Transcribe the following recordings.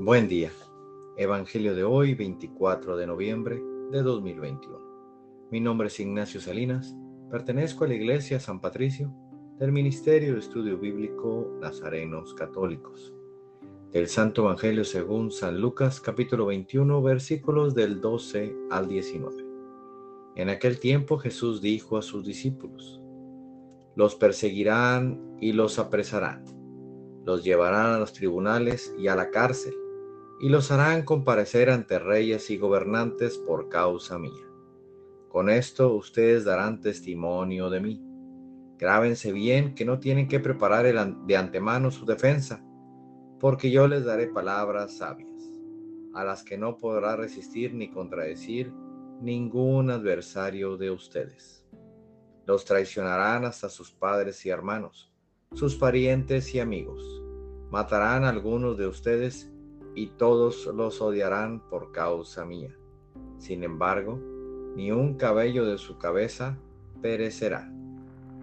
Buen día. Evangelio de hoy, 24 de noviembre de 2021. Mi nombre es Ignacio Salinas. Pertenezco a la Iglesia San Patricio del Ministerio de Estudio Bíblico Nazarenos Católicos. Del Santo Evangelio según San Lucas capítulo 21 versículos del 12 al 19. En aquel tiempo Jesús dijo a sus discípulos, los perseguirán y los apresarán, los llevarán a los tribunales y a la cárcel y los harán comparecer ante reyes y gobernantes por causa mía. Con esto ustedes darán testimonio de mí. Grábense bien que no tienen que preparar de antemano su defensa, porque yo les daré palabras sabias, a las que no podrá resistir ni contradecir ningún adversario de ustedes. Los traicionarán hasta sus padres y hermanos, sus parientes y amigos. Matarán a algunos de ustedes y todos los odiarán por causa mía. Sin embargo, ni un cabello de su cabeza perecerá.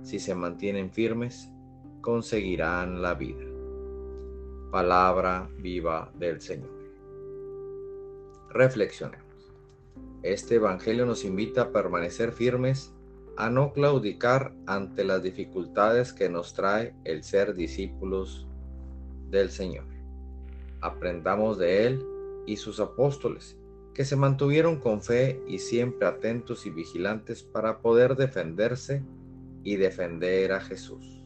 Si se mantienen firmes, conseguirán la vida. Palabra viva del Señor. Reflexionemos. Este Evangelio nos invita a permanecer firmes, a no claudicar ante las dificultades que nos trae el ser discípulos del Señor aprendamos de Él y sus apóstoles, que se mantuvieron con fe y siempre atentos y vigilantes para poder defenderse y defender a Jesús.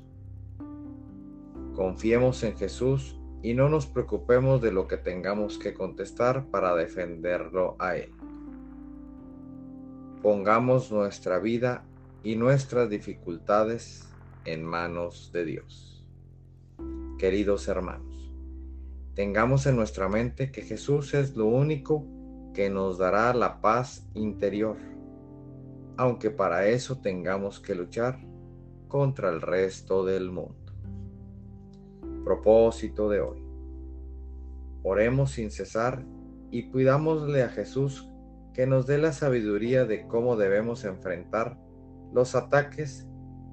Confiemos en Jesús y no nos preocupemos de lo que tengamos que contestar para defenderlo a Él. Pongamos nuestra vida y nuestras dificultades en manos de Dios. Queridos hermanos, tengamos en nuestra mente que Jesús es lo único que nos dará la paz interior, aunque para eso tengamos que luchar contra el resto del mundo. Propósito de hoy. Oremos sin cesar y cuidámosle a Jesús que nos dé la sabiduría de cómo debemos enfrentar los ataques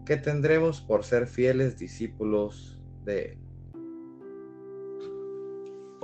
que tendremos por ser fieles discípulos de Él.